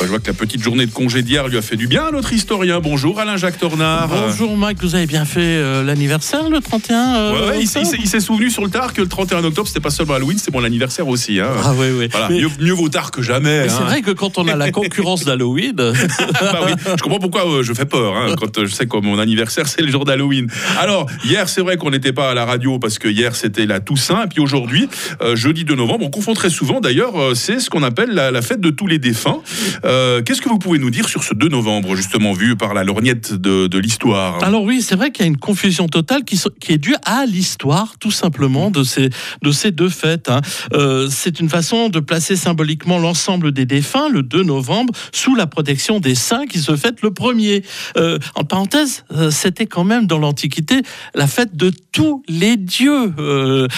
Je vois que la petite journée de congé d'hier lui a fait du bien à notre historien. Bonjour Alain-Jacques Tornard. Bonjour Mike, vous avez bien fait euh, l'anniversaire le 31 euh, Ouais, ouais, il, octobre s'est- il s'est souvenu sur le tard que le 31 octobre, c'était pas seulement Halloween, c'est mon anniversaire aussi. hein. Ah oui, oui. Voilà, Mais- mieux, mieux vaut tard que jamais. mais c'est hein. vrai que quand on a la concurrence d'Halloween, Bah oui, je comprends pourquoi euh, je fais peur hein, quand euh, je sais que mon anniversaire c'est le jour d'Halloween. Alors hier c'est vrai qu'on n'était pas à la radio parce que hier c'était la Toussaint et puis aujourd'hui jeudi 2 novembre on confond très souvent d'ailleurs c'est ce qu'on appelle la, la fête de tous les défunts. Euh, Qu'est-ce que vous pouvez nous dire sur ce 2 novembre justement vu par la lorgnette de, de l'histoire? Alors oui, c'est vrai qu'il y a une confusion totale qui, est due à l'histoire, tout simplement, de ces, de ces deux fêtes. hein. Euh, c'est une façon de placer symboliquement l'ensemble des défunts, le 2 novembre, sous la protection des saints qui se fête le 1er. Euh, en parenthèse, euh, c'était quand même dans l'Antiquité la fête de tous les dieux, Ah,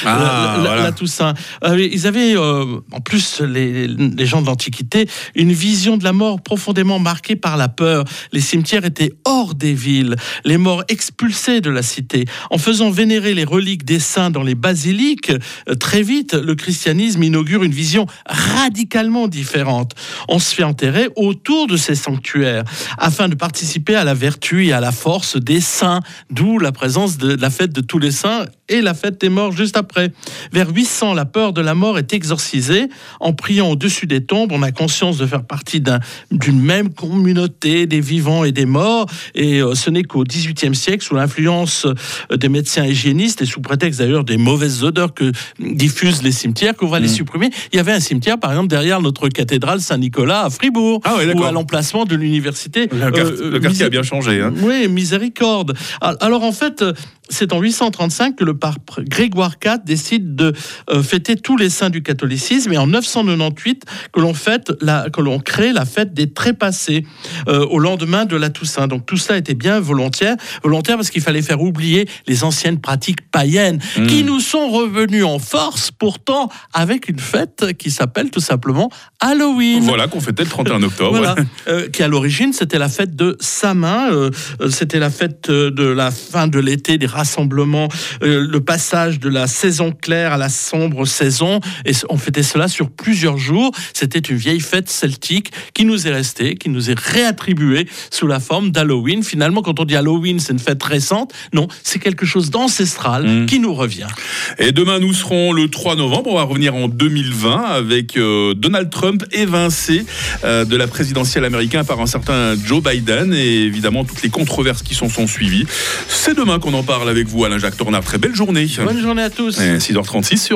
la, la- voilà. la Toussaint. Ils avaient, en plus, les, les gens de l'Antiquité, une vision de la mort profondément marquée par la peur. Les cimetières étaient hors des villes, les morts expulsés de la cité. En faisant vénérer les reliques des saints dans les basiliques, euh, très vite, le christianisme inaugure une vision radicalement différente. On se fait enterrer autour de ces sanctuaires afin de participer à la vertu et à la force des saints, d'où la présence de la fête de tous les saints et la fête des morts juste après. Vers 800, la peur de la mort est exorcisée. En priant au-dessus des tombes, on a conscience de faire partie d'un- d'une même communauté des vivants et des morts. Et euh, ce n'est qu'au XVIIIe siècle, sous l'influence euh, des médecins hygiénistes et sous prétexte d'ailleurs des mauvaises odeurs que diffusent les cimetières, qu'on va les supprimer. Il y avait un cimetière, par exemple, derrière notre cathédrale Saint-Nicolas à Fribourg, Ah ouais, ou à l'emplacement de l'université. Le, euh, le quartier a bien changé. hein. oui, miséricorde. Al- Alors en fait, euh, c'est en 835 que le pape Grégoire IV décide de euh, fêter tous les saints du catholicisme et en 998 que l'on fête la, que l'on crée la fête des trépassés euh, au lendemain de la Toussaint. Donc tout ça était bien volontaire, volontaire parce qu'il fallait faire oublier les anciennes pratiques païennes Mm. qui nous sont revenues en force pourtant avec une fête qui s'appelle tout simplement Halloween. Voilà qu'on fêtait le 31 octobre. Voilà, ouais. euh, qui à l'origine c'était la fête de Samin, euh, c'était la fête de la fin de l'été, des rassemblements, euh, le passage de la saison claire à la sombre saison, et on fêtait cela sur plusieurs jours. C'était une vieille fête celtique qui nous est restée, qui nous est réattribuée sous la forme d'Halloween. Finalement, quand on dit Halloween, c'est une fête récente. Non, c'est quelque chose d'ancestral Mm. qui nous revient. Et demain, nous serons le 3 novembre. On va revenir en 2020 avec euh, Donald Trump évincé euh, de la présidentielle américaine par un certain Joe Biden et évidemment toutes les controverses qui s'en sont suivies. C'est demain qu'on en parle avec vous, Alain-Jacques Tornard. Très belle journée. Bonne journée à tous. Et 6h36 sur